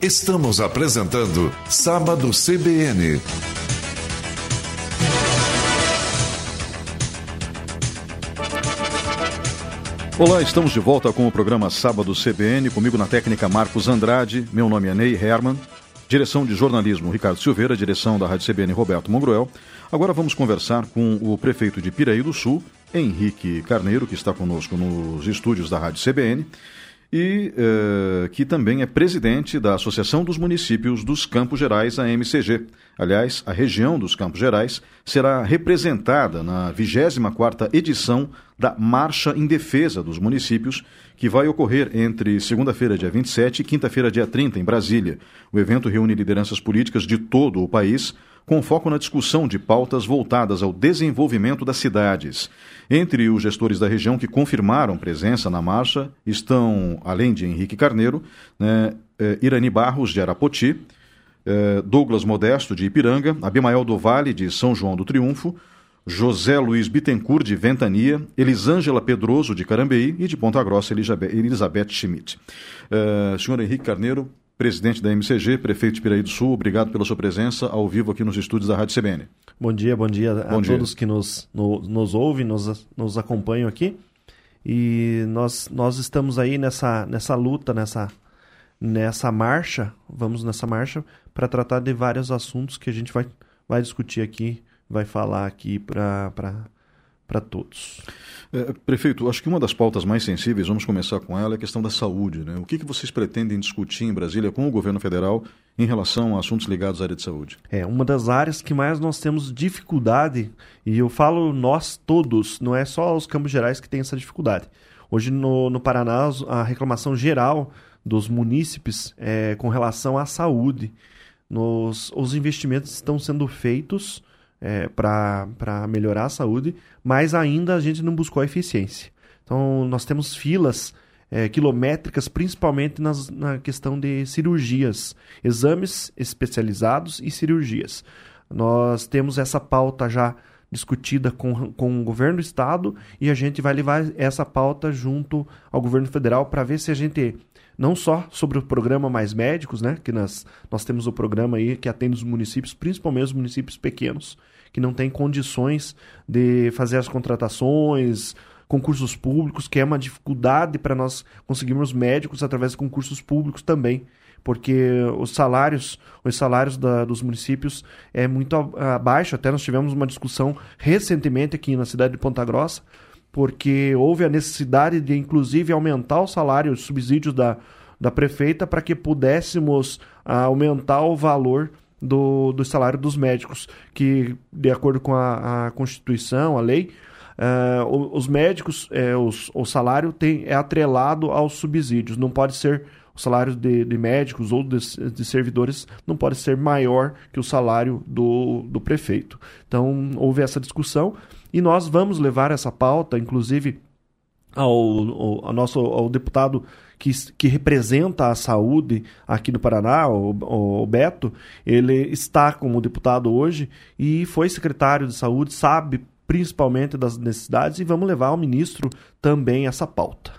Estamos apresentando Sábado CBN. Olá, estamos de volta com o programa Sábado CBN, comigo na técnica Marcos Andrade, meu nome é Ney Herman, direção de jornalismo Ricardo Silveira, direção da Rádio CBN Roberto Mongruel. Agora vamos conversar com o prefeito de Piraí do Sul, Henrique Carneiro, que está conosco nos estúdios da Rádio CBN e uh, que também é presidente da Associação dos Municípios dos Campos Gerais, a MCG. Aliás, a região dos Campos Gerais será representada na 24ª edição da Marcha em Defesa dos Municípios, que vai ocorrer entre segunda-feira, dia 27 e quinta-feira, dia 30, em Brasília. O evento reúne lideranças políticas de todo o país, com foco na discussão de pautas voltadas ao desenvolvimento das cidades. Entre os gestores da região que confirmaram presença na marcha estão, além de Henrique Carneiro, né, eh, Irani Barros, de Arapoti, eh, Douglas Modesto, de Ipiranga, Abimael do Vale, de São João do Triunfo, José Luiz Bittencourt, de Ventania, Elisângela Pedroso, de Carambeí e de Ponta Grossa, Elizabeth Schmidt. Uh, senhor Henrique Carneiro, presidente da MCG, prefeito de Piraí do Sul, obrigado pela sua presença ao vivo aqui nos estúdios da Rádio CBN. Bom dia, bom dia bom a dia. todos que nos, no, nos ouvem, nos, nos acompanham aqui. E nós, nós estamos aí nessa, nessa luta, nessa, nessa marcha, vamos nessa marcha, para tratar de vários assuntos que a gente vai, vai discutir aqui, vai falar aqui para para todos. É, prefeito, acho que uma das pautas mais sensíveis, vamos começar com ela, é a questão da saúde. Né? O que, que vocês pretendem discutir em Brasília com o governo federal em relação a assuntos ligados à área de saúde? É, uma das áreas que mais nós temos dificuldade, e eu falo nós todos, não é só os Campos Gerais que tem essa dificuldade. Hoje no, no Paraná, a reclamação geral dos munícipes é com relação à saúde. Nos, os investimentos estão sendo feitos é, para melhorar a saúde, mas ainda a gente não buscou a eficiência. Então, nós temos filas é, quilométricas, principalmente nas, na questão de cirurgias, exames especializados e cirurgias. Nós temos essa pauta já discutida com, com o governo do estado e a gente vai levar essa pauta junto ao governo federal para ver se a gente não só sobre o programa Mais Médicos, né, que nós, nós temos o programa aí que atende os municípios, principalmente os municípios pequenos, que não têm condições de fazer as contratações, concursos públicos, que é uma dificuldade para nós conseguirmos médicos através de concursos públicos também, porque os salários, os salários da, dos municípios é muito abaixo. Até nós tivemos uma discussão recentemente aqui na cidade de Ponta Grossa porque houve a necessidade de, inclusive, aumentar o salário, os subsídios da, da prefeita para que pudéssemos ah, aumentar o valor do, do salário dos médicos, que, de acordo com a, a Constituição, a lei, uh, os médicos, é, os, o salário tem, é atrelado aos subsídios, não pode ser o salário de, de médicos ou de, de, servidores não pode ser maior que o salário do, do prefeito. Então, houve essa discussão e nós vamos levar essa pauta, inclusive, ao, ao, nosso ao deputado que, que, representa a saúde aqui no Paraná, o, o, Beto, ele está como deputado hoje e foi secretário de saúde, sabe principalmente das necessidades e vamos levar ao ministro também essa pauta.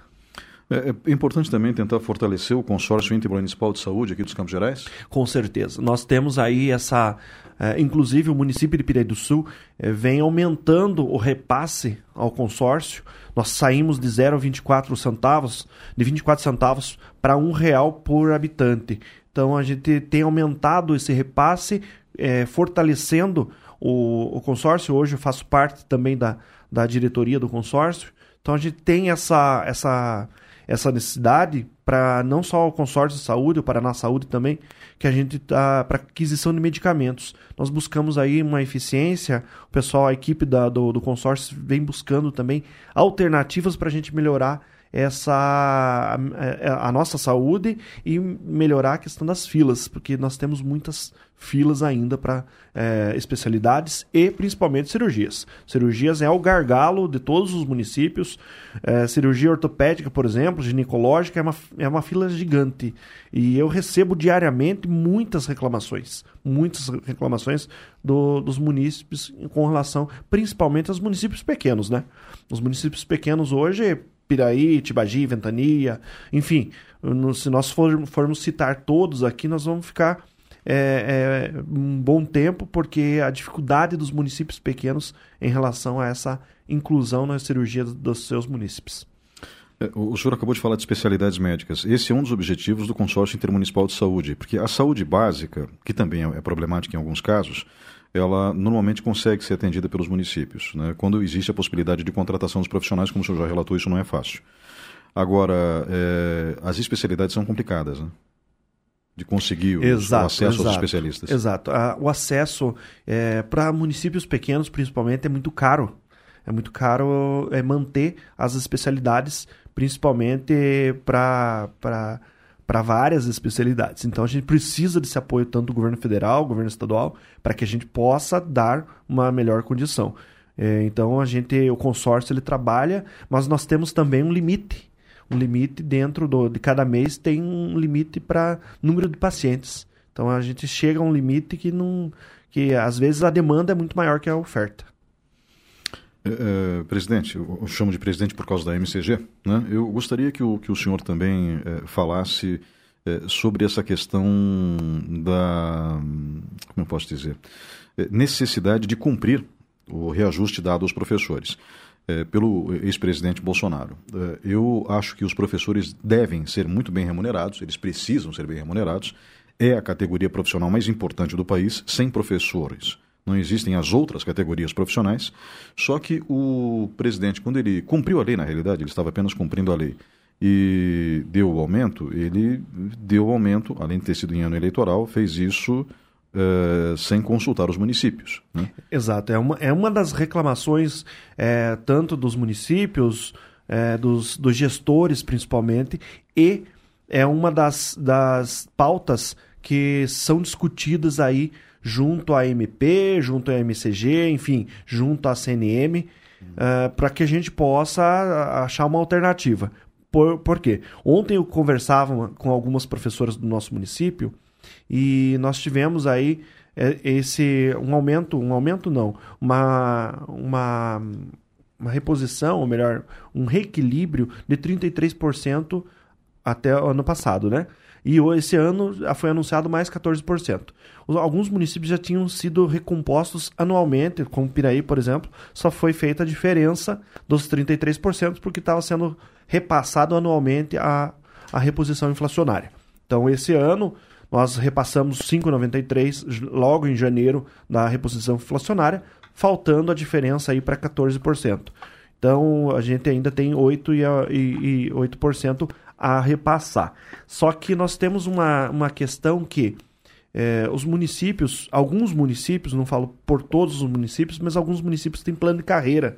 É, é importante também tentar fortalecer o consórcio intermunicipal de saúde aqui dos Campos Gerais? Com certeza. Nós temos aí essa. É, inclusive, o município de Pirei do Sul é, vem aumentando o repasse ao consórcio. Nós saímos de 0,24 centavos, de 24 centavos para um real por habitante. Então, a gente tem aumentado esse repasse, é, fortalecendo o, o consórcio. Hoje eu faço parte também da, da diretoria do consórcio. Então, a gente tem essa. essa essa necessidade para não só o consórcio de saúde, o Paraná Saúde também, que a gente está para aquisição de medicamentos. Nós buscamos aí uma eficiência, o pessoal, a equipe da, do, do consórcio vem buscando também alternativas para a gente melhorar essa a, a, nossa saúde e melhorar a questão das filas, porque nós temos muitas filas ainda para é, especialidades e principalmente cirurgias. Cirurgias é o gargalo de todos os municípios. É, cirurgia ortopédica, por exemplo, ginecológica, é uma, é uma fila gigante. E eu recebo diariamente muitas reclamações, muitas reclamações do, dos municípios com relação principalmente aos municípios pequenos, né? Os municípios pequenos hoje Piraí, Tibagi, Ventania, enfim, se nós for, formos citar todos aqui, nós vamos ficar é, é, um bom tempo, porque a dificuldade dos municípios pequenos em relação a essa inclusão na cirurgia dos seus munícipes. É, o senhor acabou de falar de especialidades médicas. Esse é um dos objetivos do Consórcio Intermunicipal de Saúde, porque a saúde básica, que também é problemática em alguns casos, ela normalmente consegue ser atendida pelos municípios. Né? Quando existe a possibilidade de contratação dos profissionais, como o senhor já relatou, isso não é fácil. Agora, é, as especialidades são complicadas, né? De conseguir o, exato, o acesso exato, aos especialistas. Exato. o acesso é, para municípios pequenos, principalmente, é muito caro. É muito caro é, manter as especialidades, principalmente para para várias especialidades. Então a gente precisa desse apoio tanto do governo federal, governo estadual, para que a gente possa dar uma melhor condição. É, então a gente, o consórcio ele trabalha, mas nós temos também um limite. Um limite dentro do, de cada mês tem um limite para número de pacientes. Então a gente chega a um limite que não, que às vezes a demanda é muito maior que a oferta. É, é, presidente, eu chamo de presidente por causa da MCG, né? eu gostaria que o, que o senhor também é, falasse sobre essa questão da, como eu posso dizer, necessidade de cumprir o reajuste dado aos professores é, pelo ex-presidente Bolsonaro. eu acho que os professores devem ser muito bem remunerados, eles precisam ser bem remunerados, é a categoria profissional mais importante do país, sem professores não existem as outras categorias profissionais. Só que o presidente, quando ele cumpriu a lei, na realidade, ele estava apenas cumprindo a lei e deu o aumento, ele deu o aumento, além de ter sido em ano eleitoral, fez isso uh, sem consultar os municípios. Né? Exato, é uma, é uma das reclamações é, tanto dos municípios, é, dos, dos gestores principalmente, e é uma das, das pautas que são discutidas aí junto à MP, junto à MCG, enfim, junto à CNM, uh, para que a gente possa achar uma alternativa. Por, por quê? Ontem eu conversava com algumas professoras do nosso município e nós tivemos aí é, esse um aumento, um aumento não, uma, uma, uma reposição, ou melhor, um reequilíbrio de 33% até o ano passado, né? E esse ano foi anunciado mais 14%. Alguns municípios já tinham sido recompostos anualmente, como Piraí, por exemplo, só foi feita a diferença dos 33% porque estava sendo repassado anualmente a, a reposição inflacionária. Então, esse ano, nós repassamos 5,93 logo em janeiro da reposição inflacionária, faltando a diferença aí para 14%. Então, a gente ainda tem 8 e, e, e 8% a repassar. Só que nós temos uma, uma questão que é, os municípios, alguns municípios, não falo por todos os municípios, mas alguns municípios têm plano de carreira.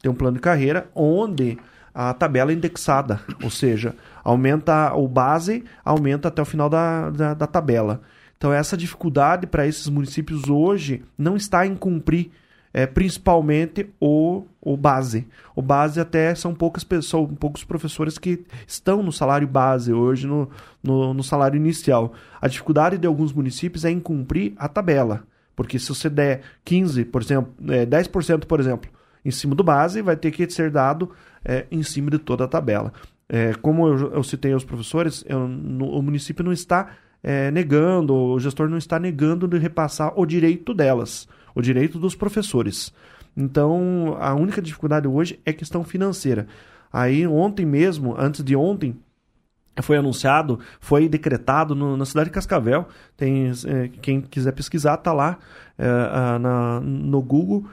Tem um plano de carreira onde a tabela indexada, ou seja, aumenta o base, aumenta até o final da, da, da tabela. Então, essa dificuldade para esses municípios hoje não está em cumprir é, principalmente o, o base. O base até são poucas pessoas, poucos professores que estão no salário base hoje, no, no, no salário inicial. A dificuldade de alguns municípios é em cumprir a tabela. Porque se você der 15, por exemplo, é, 10%, por exemplo, em cima do base, vai ter que ser dado é, em cima de toda a tabela. É, como eu, eu, citei aos professores, eu, no, o município não está é, negando, o gestor não está negando de repassar o direito delas o direito dos professores. Então, a única dificuldade hoje é questão financeira. Aí, ontem mesmo, antes de ontem, foi anunciado, foi decretado no, na cidade de Cascavel. Tem é, quem quiser pesquisar, tá lá é, na, no Google,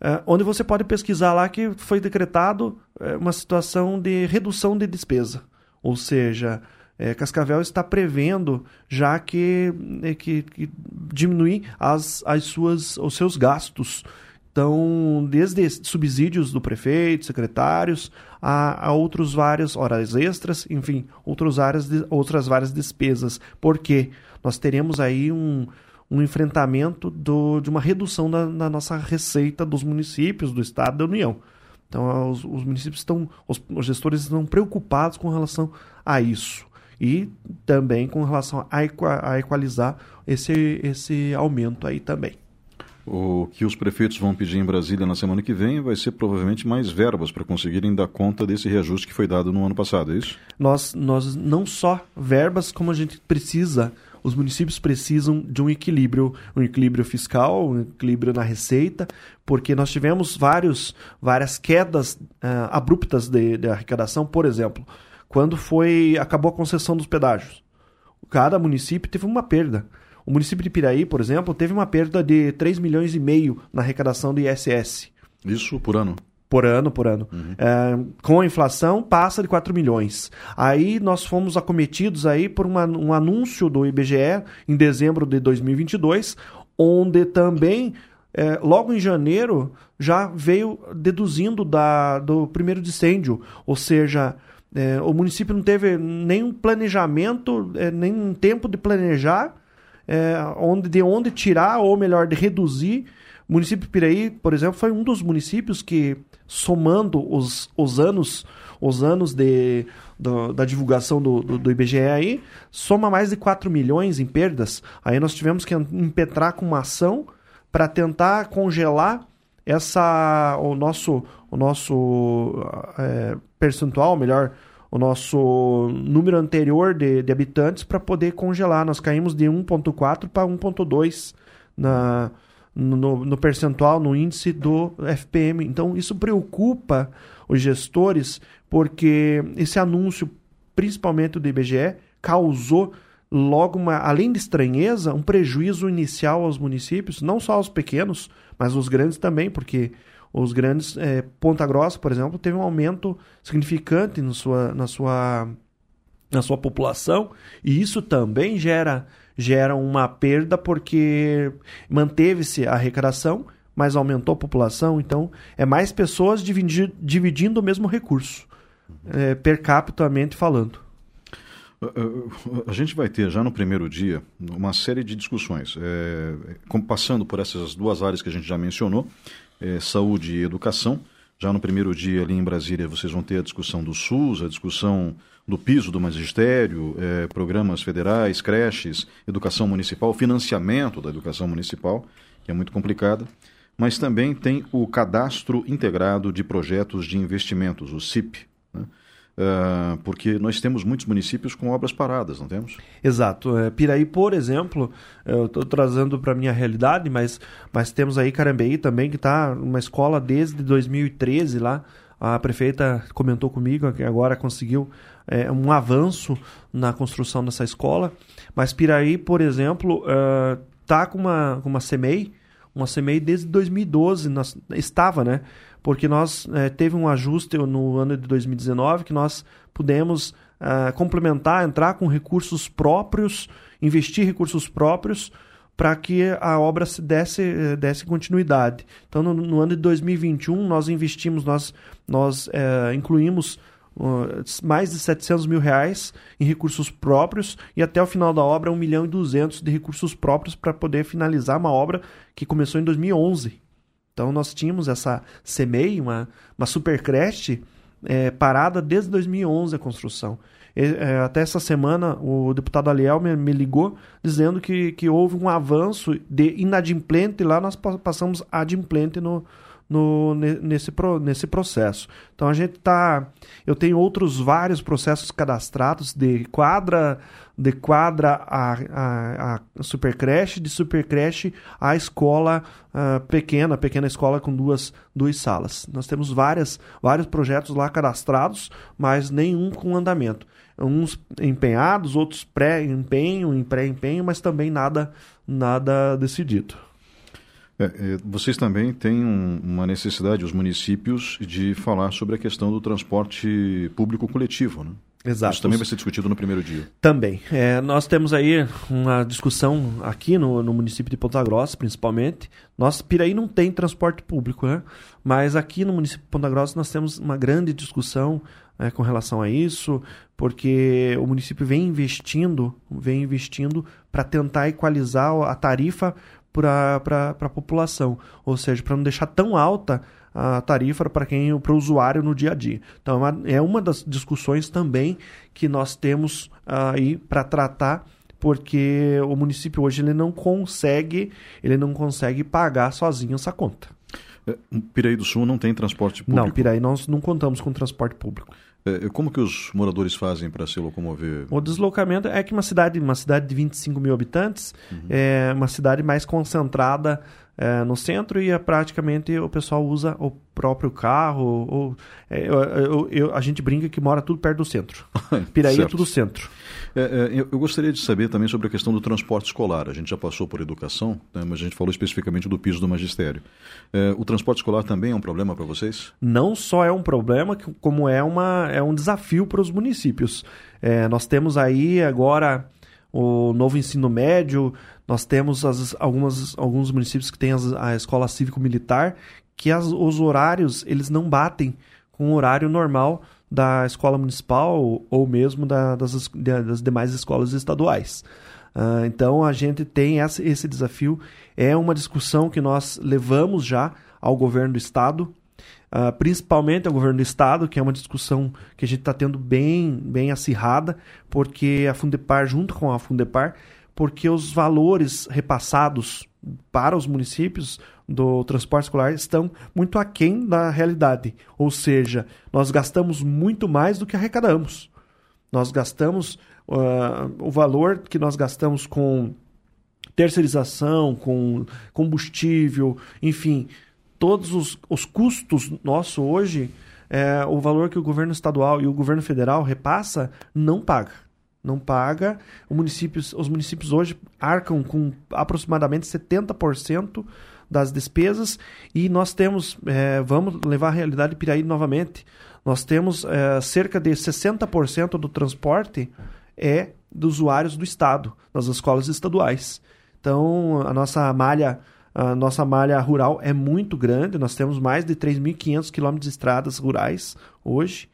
é, onde você pode pesquisar lá que foi decretado é, uma situação de redução de despesa, ou seja, é, Cascavel está prevendo já que, é, que, que, diminuir as, as suas, os seus gastos. Então, desde subsídios do prefeito, secretários, a, a outros várias horas extras, enfim, outros áreas de, outras várias despesas. Porque nós teremos aí um, um enfrentamento do, de uma redução da, da nossa receita dos municípios, do Estado da União. Então, os, os municípios estão, os, os gestores estão preocupados com relação a isso e também com relação a, equalizar esse, esse aumento aí também. O que os prefeitos vão pedir em Brasília na semana que vem vai ser provavelmente mais verbas para conseguirem dar conta desse reajuste que foi dado no ano passado, é isso? Nós, nós não só verbas, como a gente precisa, os municípios precisam de um equilíbrio, um equilíbrio fiscal, um equilíbrio na receita, porque nós tivemos vários, várias quedas uh, abruptas de, de arrecadação, por exemplo, quando foi acabou a concessão dos pedágios. Cada município teve uma perda. O município de Piraí, por exemplo, teve uma perda de 3 milhões e meio na arrecadação do ISS. Isso por ano? Por ano, por ano. Uhum. É, com a inflação, passa de 4 milhões. Aí nós fomos acometidos aí por uma, um anúncio do IBGE em dezembro de 2022, onde também, é, logo em janeiro, já veio deduzindo da, do primeiro incêndio. Ou seja, é, o município não teve nenhum planejamento, é, nem tempo de planejar é, onde, de onde tirar, ou melhor, de reduzir. O município de Piraí, por exemplo, foi um dos municípios que, somando os, os anos os anos de, do, da divulgação do, do, do, IBGE aí, soma mais de 4 milhões em perdas. Aí nós tivemos que impetrar com uma ação para tentar congelar essa o nosso o nosso é, percentual, melhor, o nosso número anterior de, de habitantes para poder congelar. Nós caímos de 1,4 para 1,2 na, no, no, percentual, no índice do FPM. Então, isso preocupa os gestores, porque esse anúncio, principalmente do IBGE, causou logo, uma, além de estranheza, um prejuízo inicial aos municípios, não só aos pequenos, mas os grandes também, porque os grandes, é, Ponta Grossa, por exemplo, teve um aumento significante sua, na, sua, na sua população, e isso também gera, gera uma perda porque manteve-se a arrecadação, mas aumentou a população, então é mais pessoas dividindo o mesmo recurso, é, per capita falando. A gente vai ter já no primeiro dia uma série de discussões, é, passando por essas duas áreas que a gente já mencionou, é, saúde e educação. Já no primeiro dia ali em Brasília vocês vão ter a discussão do SUS, a discussão do piso do magistério, é, programas federais, creches, educação municipal, financiamento da educação municipal, que é muito complicada. Mas também tem o cadastro integrado de projetos de investimentos, o CIP. Né? Uh, porque nós temos muitos municípios com obras paradas, não temos? Exato. É, Piraí, por exemplo, eu estou trazendo para a minha realidade, mas, mas temos aí Carambeí também, que está uma escola desde 2013 lá. A prefeita comentou comigo que agora conseguiu é, um avanço na construção dessa escola. Mas Piraí, por exemplo, está uh, com uma, com uma CEMEI, uma CEMEI desde 2012, nós, estava, né? porque nós é, teve um ajuste no ano de 2019 que nós pudemos é, complementar, entrar com recursos próprios, investir recursos próprios para que a obra se desse, é, desse continuidade. Então, no, no, ano de 2021, nós investimos, nós, nós é, incluímos uh, mais de 700 mil reais em recursos próprios e até o final da obra 1 milhão e 200 de recursos próprios para poder finalizar uma obra que começou em 2011. Então nós tínhamos essa CEMEI, uma, uma super creche, é, parada desde 2011 a construção. E, é, até essa semana o deputado Aliel me, me, ligou dizendo que, que houve um avanço de inadimplente lá nós passamos adimplente no, no, nesse, nesse processo. Então a gente está. Eu tenho outros vários processos cadastrados de quadra, de quadra a, a, a supercreche, de supercreche a escola uh, pequena, pequena escola com duas, duas salas. Nós temos várias, vários projetos lá cadastrados, mas nenhum com andamento. Uns empenhados, outros pré-empenho, em pré-empenho, mas também nada, nada decidido. É, é, vocês também têm um, uma necessidade, os municípios, de falar sobre a questão do transporte público coletivo, né? Exato. Isso também vai ser discutido no primeiro dia. Também. É, nós temos aí uma discussão aqui no, no, município de Ponta Grossa, principalmente. Nosso Piraí não tem transporte público, né? Mas aqui no município de Ponta Grossa nós temos uma grande discussão é, com relação a isso, porque o município vem investindo, vem investindo para tentar equalizar a tarifa para a população, ou seja, para não deixar tão alta a tarifa para quem para o usuário no dia a dia. Então é uma das discussões também que nós temos aí para tratar porque o município hoje ele não consegue, ele não consegue pagar sozinho essa conta. É, Piraí do Sul não tem transporte público? Não, Piraí nós não contamos com transporte público. É, como que os moradores fazem para se locomover? O deslocamento é que uma cidade, uma cidade de 25 mil habitantes, uhum. é uma cidade mais concentrada é, no centro e é, praticamente o pessoal usa o próprio carro. Ou, é, eu, eu, eu, a gente brinca que mora tudo perto do centro. Piraí é tudo centro. É, é, eu gostaria de saber também sobre a questão do transporte escolar. A gente já passou por educação, né, mas a gente falou especificamente do piso do magistério. É, o transporte escolar também é um problema para vocês? Não só é um problema, como é, uma, é um desafio para os municípios. É, nós temos aí agora o novo ensino médio, nós temos as, algumas, alguns municípios que têm as, a escola cívico-militar, que as, os horários eles não batem com o horário normal da escola municipal ou mesmo da, das, das demais escolas estaduais. Uh, então a gente tem essa, esse desafio. É uma discussão que nós levamos já ao governo do estado, uh, principalmente ao governo do estado, que é uma discussão que a gente está tendo bem, bem acirrada, porque a Fundepar, junto com a Fundepar, porque os valores repassados para os municípios do transporte escolar estão muito aquém da realidade. Ou seja, nós gastamos muito mais do que arrecadamos. Nós gastamos uh, o valor que nós gastamos com terceirização, com combustível, enfim, todos os, os custos nossos hoje, é, o valor que o governo estadual e o governo federal repassa, não paga. Não paga. Os municípios hoje arcam com aproximadamente 70% das despesas e nós temos, é, vamos levar a realidade de Piraí novamente, nós temos é, cerca de 60% do transporte é dos usuários do Estado, das escolas estaduais. Então, a nossa malha a nossa malha rural é muito grande, nós temos mais de 3.500 quilômetros de estradas rurais hoje.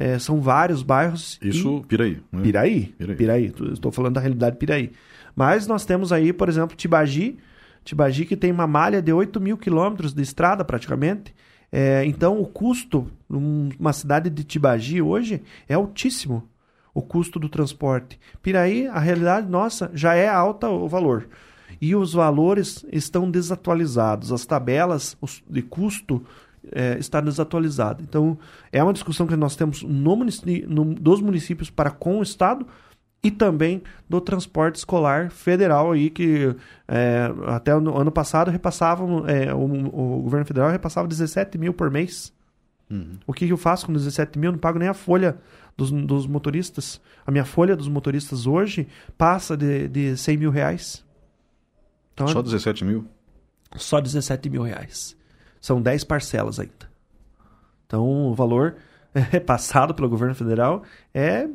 É, são vários bairros. Isso, Piraí. Né? Piraí, Piraí. Piraí. Estou falando da realidade de Piraí. Mas nós temos aí, por exemplo, Tibagi, Tibagi que tem uma malha de 8 mil quilômetros de estrada praticamente. É, então o custo numa cidade de Tibagi hoje é altíssimo. O custo do transporte. Piraí, a realidade nossa já é alta o valor. E os valores estão desatualizados. As tabelas de custo é, está desatualizada. Então, é uma discussão que nós temos no munici no, dos municípios para com o Estado, e também do transporte escolar federal aí que é, até o ano passado repassavam é, o, o, governo federal repassava 17 mil por mês uhum. o que, que, eu faço com 17 mil? não pago nem a folha dos, dos, motoristas a minha folha dos motoristas hoje passa de, de 100 mil reais então, só 17 mil? só 17 mil reais são 10 parcelas ainda então o valor repassado pelo governo federal é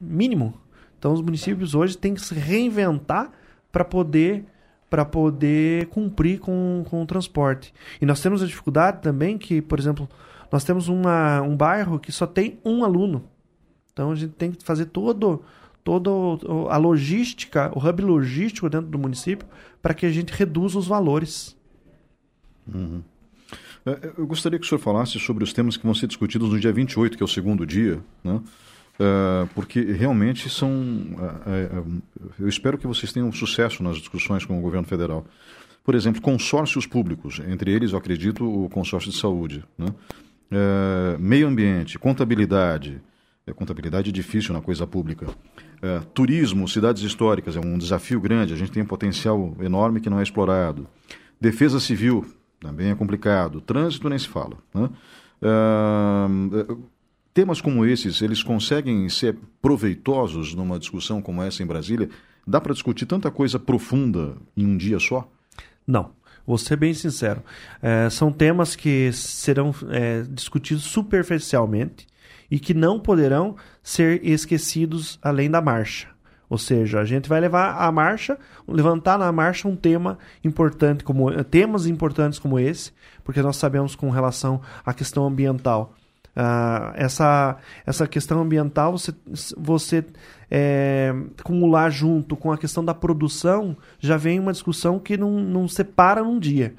mínimo então os municípios hoje têm que se reinventar para poder para poder cumprir com, com o transporte. E nós temos a dificuldade também que, por exemplo, nós temos uma, um bairro que só tem um aluno. Então a gente tem que fazer todo toda a logística, o hub logístico dentro do município para que a gente reduza os valores. Uhum. É, eu gostaria que o senhor falasse sobre os temas que vão ser discutidos no dia 28, que é o segundo dia, né? Uh, porque realmente são. Uh, eu espero que vocês tenham sucesso nas discussões com o governo federal. Por exemplo, consórcios públicos, entre eles, eu acredito, o consórcio de saúde. Né? meio ambiente, contabilidade. É, contabilidade é difícil na coisa pública. turismo, cidades históricas, é um desafio grande, a gente tem um potencial enorme que não é explorado. Defesa civil, também é complicado. Trânsito nem se fala. Né? temas como esses, eles conseguem ser proveitosos numa discussão como essa em Brasília? Dá para discutir tanta coisa profunda em um dia só? Não. Vou ser bem sincero. É, são temas que serão é, discutidos superficialmente e que não poderão ser esquecidos além da marcha. Ou seja, a gente vai levar a marcha, levantar na marcha um tema importante como temas importantes como esse, porque nós sabemos com relação à questão ambiental Uh, essa, essa questão ambiental, você, você é, acumular junto com a questão da produção, já vem uma discussão que não, não separa num dia.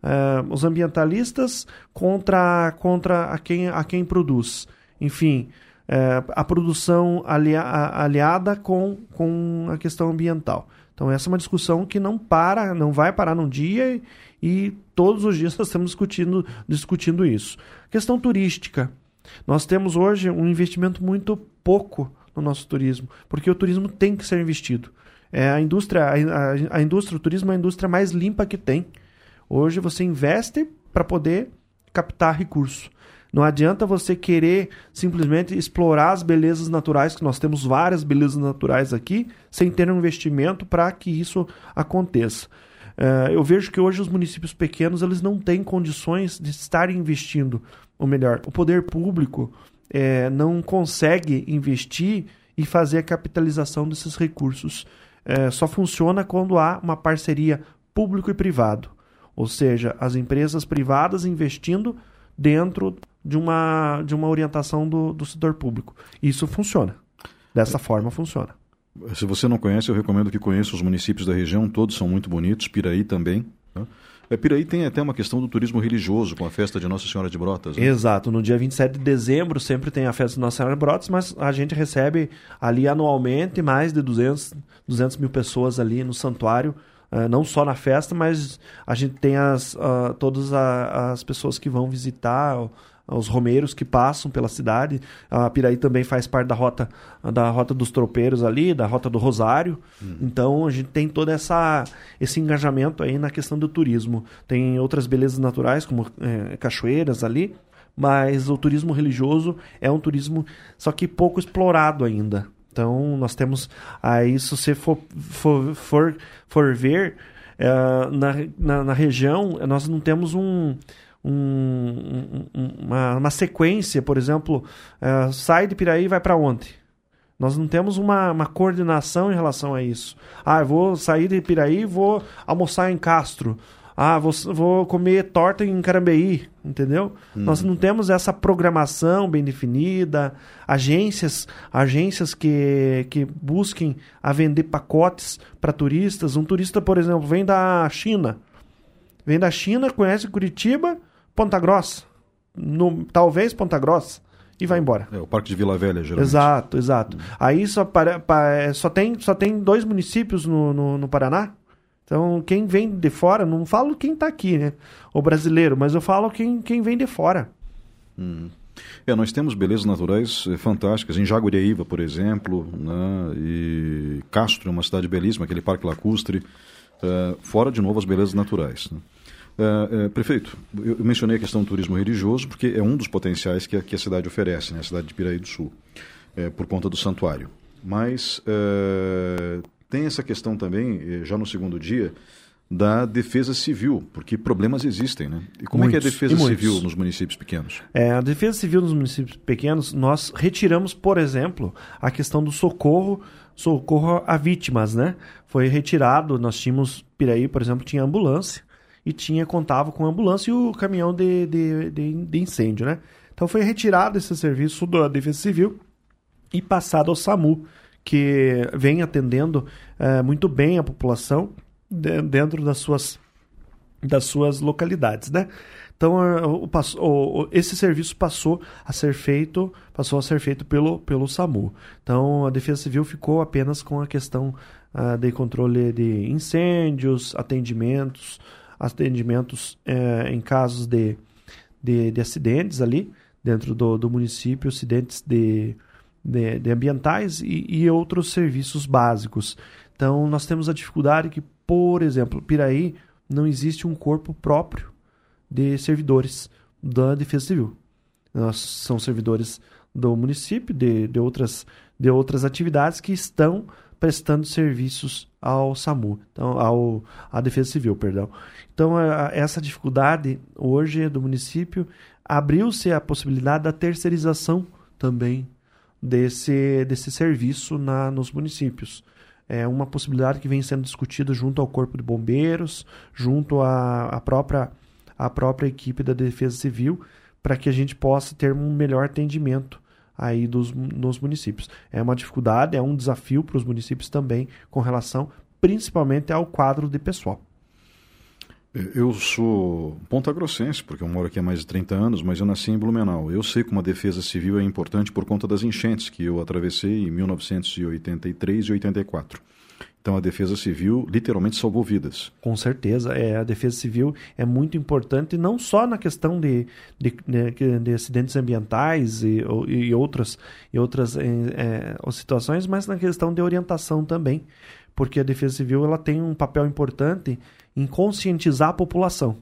Uh, os ambientalistas contra, contra a, quem, a quem produz. Enfim, é, a produção alia, aliada com, com a questão ambiental. Então essa é uma discussão que não para, não vai parar num dia e, e todos os dias nós estamos discutindo, discutindo isso. Questão turística. Nós temos hoje um investimento muito pouco no nosso turismo, porque o turismo tem que ser investido. É a indústria, a, a indústria, o turismo é a indústria mais limpa que tem. Hoje você investe para poder captar recurso. Não adianta você querer simplesmente explorar as belezas naturais, que nós temos várias belezas naturais aqui, sem ter um investimento para que isso aconteça. Uh, eu vejo que hoje os municípios pequenos eles não têm condições de estarem investindo. Ou melhor, o poder público é, não consegue investir e fazer a capitalização desses recursos. É, só funciona quando há uma parceria público e privado. Ou seja, as empresas privadas investindo dentro de uma, de uma orientação do, do setor público. Isso funciona. Dessa forma funciona. Se você não conhece, eu recomendo que conheça os municípios da região, todos são muito bonitos, Piraí também. Né? É, Piraí tem até uma questão do turismo religioso, com a festa de Nossa Senhora de Brotas. Né? Exato, no dia 27 de dezembro sempre tem a festa de Nossa Senhora de Brotas, mas a gente recebe ali anualmente mais de 200, 200 mil pessoas ali no santuário, uh, não só na festa, mas a gente tem as, uh, todas a, as pessoas que vão visitar os romeiros que passam pela cidade. A Piraí também faz parte da rota da rota dos tropeiros ali, da rota do Rosário. Hum. Então a gente tem todo essa esse engajamento aí na questão do turismo. Tem outras belezas naturais como é, cachoeiras ali, mas o turismo religioso é um turismo só que pouco explorado ainda. Então nós temos aí se você for for, for, for ver é, na, na, na região nós não temos um um, uma, uma, sequência, por exemplo, uh, sai de Piraí e vai para onde? Nós não temos uma, uma coordenação em relação a isso. Ah, eu vou sair de Piraí e vou almoçar em Castro. Ah, vou, vou comer torta em Carambeí, entendeu? Hum. Nós não temos essa programação bem definida, agências, agências que, que busquem a vender pacotes para turistas. Um turista, por exemplo, vem da China. Vem da China, conhece Curitiba, Ponta Grossa, no, talvez Ponta Grossa, e vai embora. É, o Parque de Vila Velha, geralmente. Exato, exato. Hum. Aí só, para, para, só, tem, só tem dois municípios no, no, no, Paraná. Então, quem vem de fora, não falo quem está aqui, né? O brasileiro, mas eu falo quem, quem vem de fora. Hum. É, nós temos belezas naturais fantásticas. Em Jaguariaíva, por exemplo, né? e Castro é uma cidade belíssima, aquele parque lacustre. Uh, fora, de novo, as belezas naturais. Né? Uh, uh, prefeito, eu mencionei a questão do turismo religioso porque é um dos potenciais que a, que a cidade oferece, né, a cidade de Piraí do Sul, por conta do santuário. Mas tem essa questão também, já no segundo dia, da defesa civil, porque problemas existem, né? E como muitos, é que é a defesa civil nos municípios pequenos? É, a defesa civil nos municípios pequenos, nós retiramos, por exemplo, a questão do socorro, socorro a vítimas, né? Foi retirado, nós tínhamos, Piraí, por exemplo, tinha ambulância, e tinha contava com a ambulância e o caminhão de, de, de, de incêndio, né? Então foi retirado esse serviço da Defesa Civil e passado ao SAMU, que vem atendendo é, muito bem a população de, dentro das suas, das suas localidades, né? Então o, o, esse serviço passou a ser feito, passou a ser feito pelo, pelo SAMU. Então a Defesa Civil ficou apenas com a questão uh, de controle de incêndios, atendimentos, atendimentos é, em casos de, de, de, acidentes ali dentro do, do município, acidentes de, de, de ambientais e, e, outros serviços básicos. Então, nós temos a dificuldade que, por exemplo, Piraí não existe um corpo próprio de servidores da Defesa Civil. Nós são servidores do município, de, de, outras, de outras atividades que estão prestando serviços ao SAMU, então, ao, à Defesa Civil, perdão. Então, essa dificuldade hoje do município abriu-se a possibilidade da terceirização também desse, desse serviço na, nos municípios. É uma possibilidade que vem sendo discutida junto ao Corpo de Bombeiros, junto à, à, própria, à própria equipe da Defesa Civil, para que a gente possa ter um melhor atendimento aí dos, nos municípios. É uma dificuldade, é um desafio para os municípios também com relação principalmente ao quadro de pessoal. Eu sou ponta-grossense, porque eu moro aqui há mais de 30 anos, mas eu nasci em Blumenau. Eu sei como a defesa civil é importante por conta das enchentes que eu atravessei em 1983 e 84. Então a defesa civil literalmente salvou vidas. Com certeza, é, a defesa civil é muito importante, não só na questão de, de, de, de acidentes ambientais e, e, outras, e outras é, é, situações, mas na questão de orientação também, porque a defesa civil ela tem um papel importante em conscientizar a população,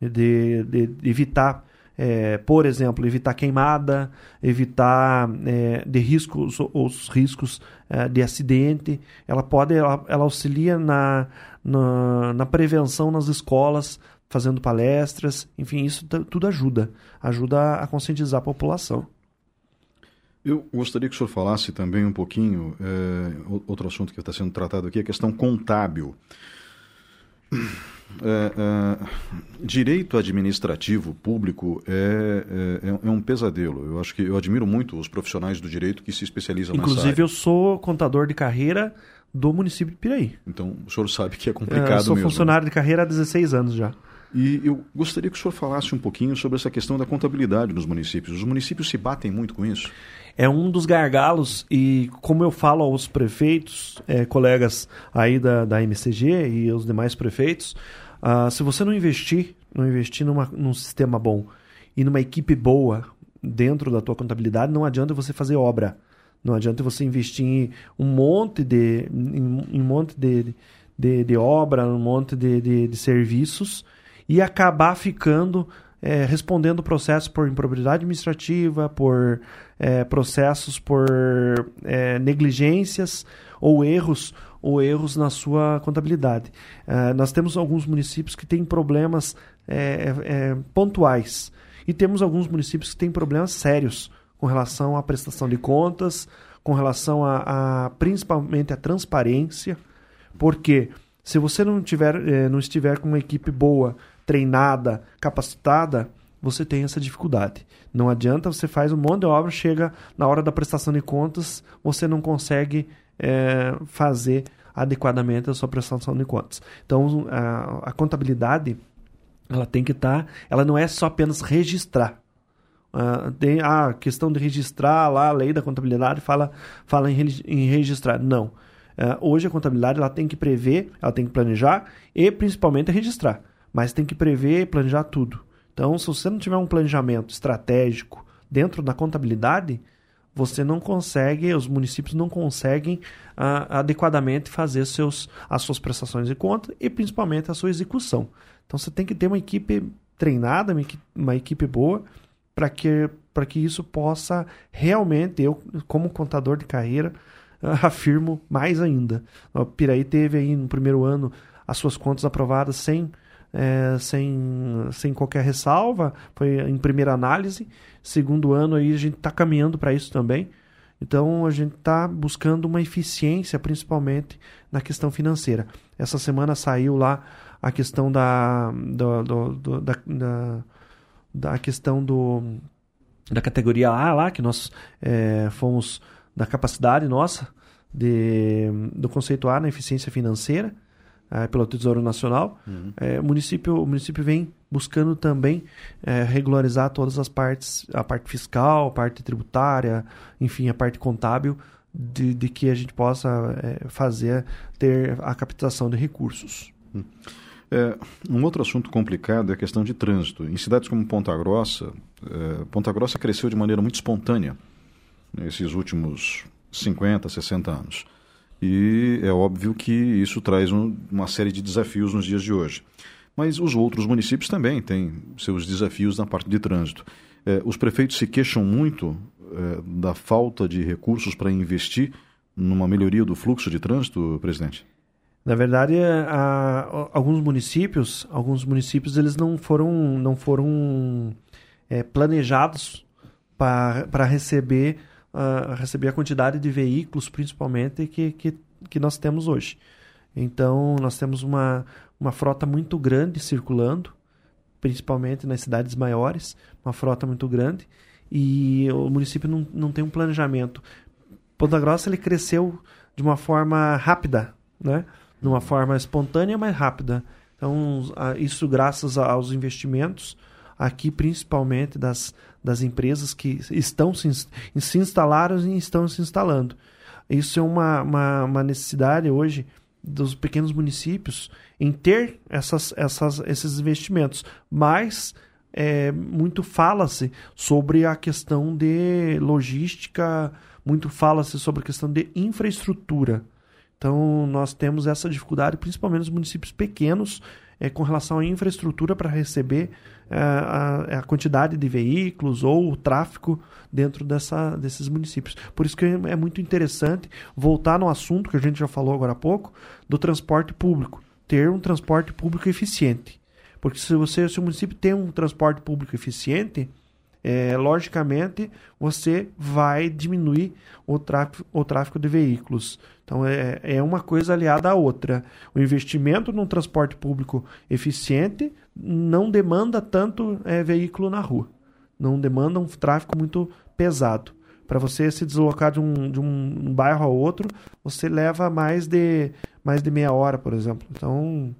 de, de, de evitar, é, por exemplo, evitar queimada, evitar é, de riscos, os riscos é, de acidente. Ela pode, ela, ela auxilia na, na, na, prevenção nas escolas, fazendo palestras, enfim, isso tudo ajuda, ajuda a conscientizar a população. Eu gostaria que o senhor falasse também um pouquinho, é, outro assunto que está sendo tratado aqui, a questão contábil. É, é, direito administrativo público é, é, é, um pesadelo. Eu acho que eu admiro muito os profissionais do direito que se especializam Inclusive, nessa área. eu sou contador de carreira do município de Piraí. Então, o senhor sabe que é complicado mesmo. Eu sou mesmo. funcionário de carreira há 16 anos já. E eu gostaria que o senhor falasse um pouquinho sobre essa questão da contabilidade nos municípios. Os municípios se batem muito com isso? É um dos gargalos e como eu falo aos prefeitos, é, colegas aí da, da MCG e os demais prefeitos, uh, se você não investir, não investir numa, num sistema bom e numa equipe boa dentro da tua contabilidade, não adianta você fazer obra. Não adianta você investir em um monte de, em, em um monte de, de, de obra, um monte de, de, de serviços e acabar ficando é, respondendo processos por improbidade administrativa, por é, processos por é, negligências ou erros ou erros na sua contabilidade. É, nós temos alguns municípios que têm problemas é, é, pontuais e temos alguns municípios que têm problemas sérios com relação à prestação de contas, com relação a, a principalmente a transparência, porque se você não tiver, não estiver com uma equipe boa treinada, capacitada, você tem essa dificuldade. Não adianta, você faz um monte de obra, chega na hora da prestação de contas, você não consegue é, fazer adequadamente a sua prestação de contas. Então, a, a contabilidade, ela tem que estar, tá, ela não é só apenas registrar. Uh, tem a questão de registrar lá, a lei da contabilidade fala, fala em, em registrar. Não. Uh, hoje a contabilidade ela tem que prever, ela tem que planejar e principalmente registrar mas tem que prever e planejar tudo. Então, se você não tiver um planejamento estratégico dentro da contabilidade, você não consegue, os municípios não conseguem ah, adequadamente fazer seus, as suas prestações de conta e principalmente a sua execução. Então você tem que ter uma equipe treinada, uma equipe, uma equipe boa, para que, que isso possa realmente, eu como contador de carreira, afirmo mais ainda. O Piraí teve aí no primeiro ano as suas contas aprovadas sem é, sem, sem qualquer ressalva, foi em primeira análise. Segundo ano aí a gente está caminhando para isso também. Então a gente está buscando uma eficiência, principalmente na questão financeira. Essa semana saiu lá a questão da, do, do, do, da, da, da, questão do, da categoria A lá, que nós é, fomos da capacidade nossa de, do conceito A na eficiência financeira é, pelo Tesouro Nacional, uhum. é, o, município, o município vem buscando também é, regularizar todas as partes, a parte fiscal, a parte tributária, enfim, a parte contábil, de, de que a gente possa é, fazer, ter a captação de recursos. Uhum. É, um outro assunto complicado é a questão de trânsito. Em cidades como Ponta Grossa, é, Ponta Grossa cresceu de maneira muito espontânea nesses últimos 50, 60 anos. E é óbvio que isso traz um, uma série de desafios nos dias de hoje. Mas os outros municípios também têm seus desafios na parte de trânsito. É, os prefeitos se queixam muito é, da falta de recursos para investir numa melhoria do fluxo de trânsito, presidente? Na verdade, a, alguns municípios, alguns municípios eles não foram, não foram é, planejados para receber receber a quantidade de veículos, principalmente, que, que, que nós temos hoje. Então, nós temos uma, uma frota muito grande circulando, principalmente nas cidades maiores, uma frota muito grande, e o município não, não tem um planejamento. Ponta Grossa ele cresceu de uma forma rápida, né? de uma forma espontânea, mas rápida. Então, isso graças aos investimentos aqui, principalmente das, das empresas que estão se, se instalaram e estão se instalando. Isso é uma, uma, uma necessidade hoje dos pequenos municípios em ter essas, essas, esses investimentos, mas é, muito fala-se sobre a questão de logística, muito fala-se sobre a questão de infraestrutura. Então, nós temos essa dificuldade, principalmente nos municípios pequenos, é, com relação à infraestrutura para receber é, a, a, quantidade de veículos ou o tráfego dentro dessa, desses municípios. Por isso que é muito interessante voltar no assunto que a gente já falou agora há pouco, do transporte público. Ter um transporte público eficiente. Porque se você, se o município tem um transporte público eficiente, é, logicamente você vai diminuir o tráfego, o tráfego de veículos. Então é, é uma coisa aliada à outra. O investimento num transporte público eficiente não demanda tanto é, veículo na rua. Não demanda um tráfego muito pesado. Para você se deslocar de um, de um bairro a outro, você leva mais de, mais de meia hora, por exemplo. Então,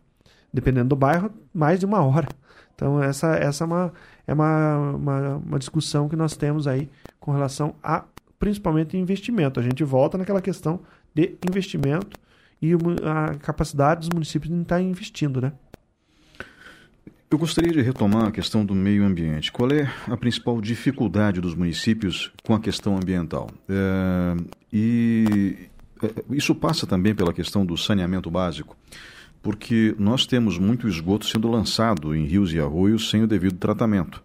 dependendo do bairro, mais de uma hora. Então, essa, essa é, uma, é uma, uma, uma discussão que nós temos aí com relação a principalmente investimento. A gente volta naquela questão de investimento e a capacidade dos municípios de estar investindo, né? Eu gostaria de retomar a questão do meio ambiente. Qual é a principal dificuldade dos municípios com a questão ambiental? É, e é, isso passa também pela questão do saneamento básico porque nós temos muito esgoto sendo lançado em rios e arroios sem o devido tratamento.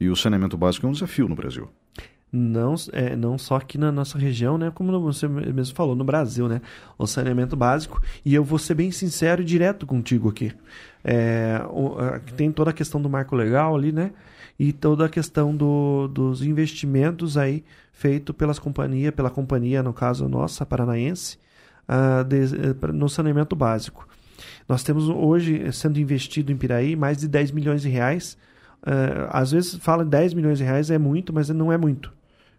E o saneamento básico é um desafio no Brasil. Não, é, não só aqui na nossa região, né? Como você mesmo falou, no Brasil, né? O saneamento básico. E eu vou ser bem sincero e direto contigo aqui. É, o, tem toda a questão do marco legal ali, né? E toda a questão do, dos investimentos aí feito pelas companhias, pela companhia, no caso nossa, paranaense, uh, de, uh, no saneamento básico. Nós temos hoje eh, sendo investido em Piraí mais de 10 milhões de reais. Uh, às vezes fala 10 milhões de reais é muito, mas não é muito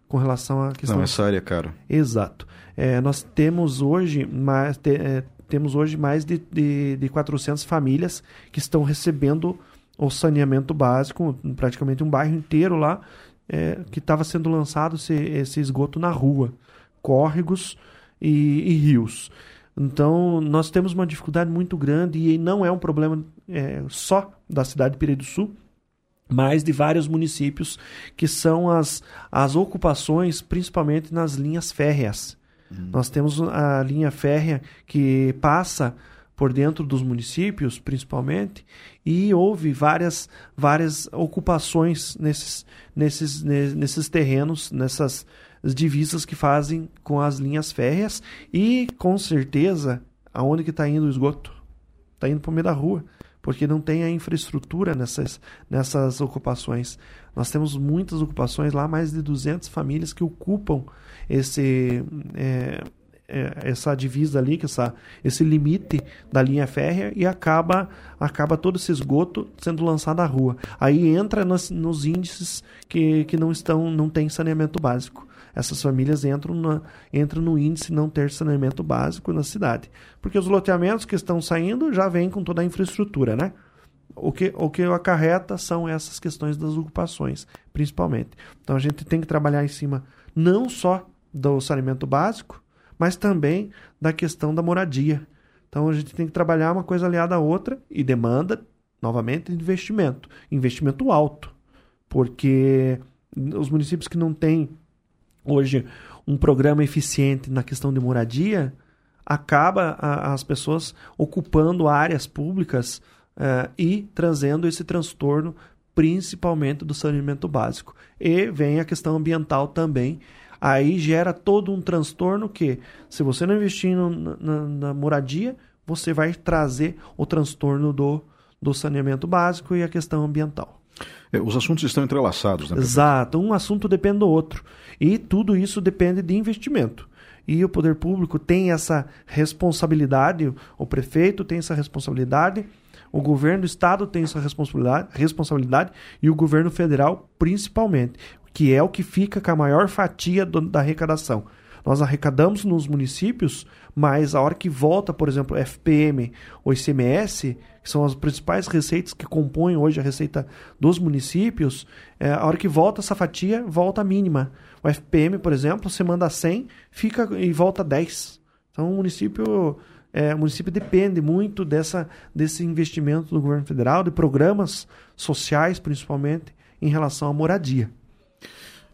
com relação à questão. Não, essa área é cara. Exato. É, nós temos hoje mais, te, é, temos hoje mais de, de, de 400 famílias que estão recebendo o saneamento básico, praticamente um bairro inteiro lá, é, que estava sendo lançado esse, esse, esgoto na rua, córregos e, e rios. Então, nós temos uma dificuldade muito grande e não é um problema é, só da cidade de Pirei do Sul, mas de vários municípios que são as, as ocupações, principalmente nas linhas férreas. Hum. Nós temos a linha férrea que passa por dentro dos municípios, principalmente, e houve várias, várias ocupações nesses, nesses, nesses terrenos, nessas as divisas que fazem com as linhas férreas e, com certeza, aonde que está indo o esgoto? Está indo para o meio da rua, porque não tem a infraestrutura nessas, nessas ocupações. Nós temos muitas ocupações lá, mais de 200 famílias que ocupam esse... É, é, essa divisa ali, que essa, esse limite da linha férrea e acaba acaba todo esse esgoto sendo lançado à rua. Aí entra nos, nos índices que, que não estão não tem saneamento básico essas famílias entram, na, entram no índice não ter saneamento básico na cidade. Porque os loteamentos que estão saindo já vêm com toda a infraestrutura, né? O que, o que acarreta são essas questões das ocupações, principalmente. Então a gente tem que trabalhar em cima não só do saneamento básico, mas também da questão da moradia. Então a gente tem que trabalhar uma coisa aliada à outra e demanda, novamente, investimento. Investimento alto. Porque os municípios que não têm hoje um programa eficiente na questão de moradia, acaba a, as pessoas ocupando áreas públicas uh, e trazendo esse transtorno, principalmente do saneamento básico. E vem a questão ambiental também. Aí gera todo um transtorno que, se você não investir no, na, na moradia, você vai trazer o transtorno do, do saneamento básico e a questão ambiental. É, os assuntos estão entrelaçados, né? Exato, um assunto depende do outro. E tudo isso depende de investimento. E o poder público tem essa responsabilidade, o prefeito tem essa responsabilidade, o governo do estado tem essa responsabilidade, responsabilidade e o governo federal principalmente, que é o que fica com a maior fatia do, da arrecadação. Nós arrecadamos nos municípios, mas a hora que volta, por exemplo, FPM ou ICMS, que são as principais receitas que compõem hoje a receita dos municípios, é, a hora que volta essa fatia, volta mínima. O FPM, por exemplo, você manda 100 fica e volta 10. Então o município é, o município depende muito dessa, desse investimento do governo federal, de programas sociais, principalmente, em relação à moradia.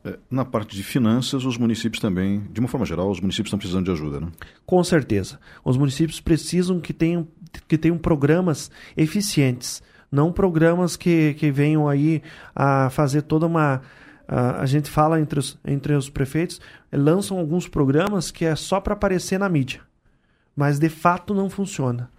É, na parte de finanças, os municípios também, de uma forma geral, os municípios estão precisando de ajuda, né? Com certeza. Os municípios precisam que tenham, que tenham programas eficientes, não programas que, que venham aí a fazer toda uma. A, a gente fala entre os, entre os prefeitos, lançam alguns programas que é só para aparecer na mídia mas de fato não funciona.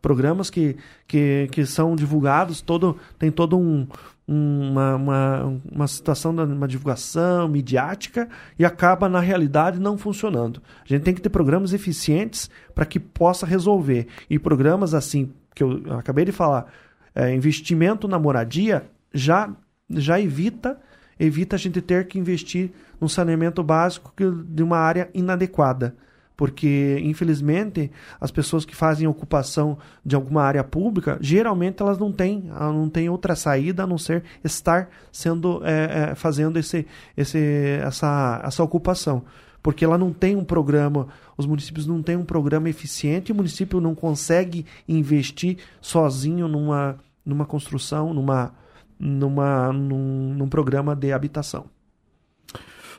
Programas que, que, que são divulgados, todo, tem todo um, uma, uma, uma situação de uma divulgação midiática e acaba na realidade não funcionando. A gente tem que ter programas eficientes para que possa resolver. E programas assim, que eu acabei de falar, é, investimento na moradia já, já evita evita a gente ter que investir no saneamento básico de uma área inadequada porque infelizmente as pessoas que fazem ocupação de alguma área pública geralmente elas não têm não têm outra saída a não ser estar sendo é, é, fazendo esse, esse essa essa ocupação porque ela não tem um programa os municípios não têm um programa eficiente o município não consegue investir sozinho numa numa construção numa numa num, num programa de habitação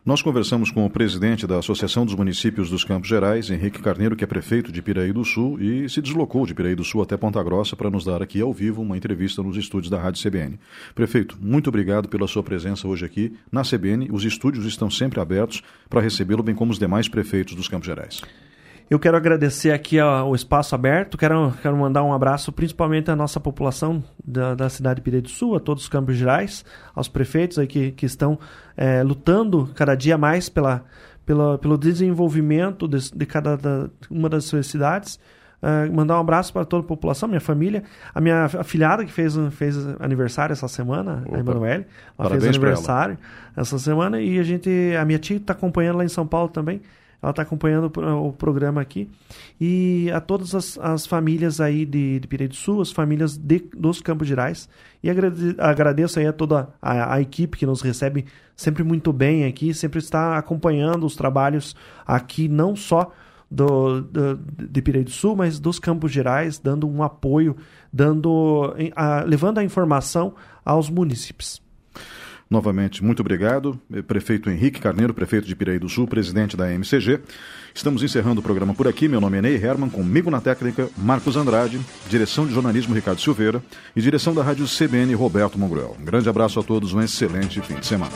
nós conversamos com o presidente da Associação dos Municípios dos Campos Gerais, Henrique Carneiro, que é prefeito de Piraí do Sul e se deslocou de Piraí do Sul até Ponta Grossa para nos dar aqui ao vivo uma entrevista nos estúdios da Rádio CBN. Prefeito, muito obrigado pela sua presença hoje aqui na CBN. Os estúdios estão sempre abertos para recebê-lo, bem como os demais prefeitos dos Campos Gerais. Eu quero agradecer aqui o espaço aberto, quero, quero mandar um abraço principalmente à nossa população da, da cidade de Pireira do Sul, a todos os Campos Gerais, aos prefeitos aí que, que estão é, lutando cada dia mais pela, pela, pelo desenvolvimento de, de cada da, uma das suas cidades. Uh, mandar um abraço para toda a população, minha família, a minha afilhada que fez, fez aniversário essa semana, Opa. a Emanuele, ela Parabéns fez aniversário essa semana e a gente, a minha tia está acompanhando lá em São Paulo também. Ela está acompanhando o programa aqui. E a todas as, as famílias aí de, de do Sul, as famílias de, dos Campos Gerais. E agradeço aí a toda a, a, equipe que nos recebe sempre muito bem aqui, sempre está acompanhando os trabalhos aqui, não só do, do, de Pirei do Sul, mas dos Campos Gerais, dando um apoio, dando, a, levando a informação aos municípios. Novamente, muito obrigado. Eh, prefeito Henrique Carneiro, prefeito de Piraí do Sul, presidente da MCG. Estamos encerrando o programa por aqui. Meu nome é Ney Herman, comigo na técnica Marcos Andrade, direção de jornalismo Ricardo Silveira e direção da rádio CBN Roberto Mongruel. Um grande abraço a todos, um excelente fim de semana.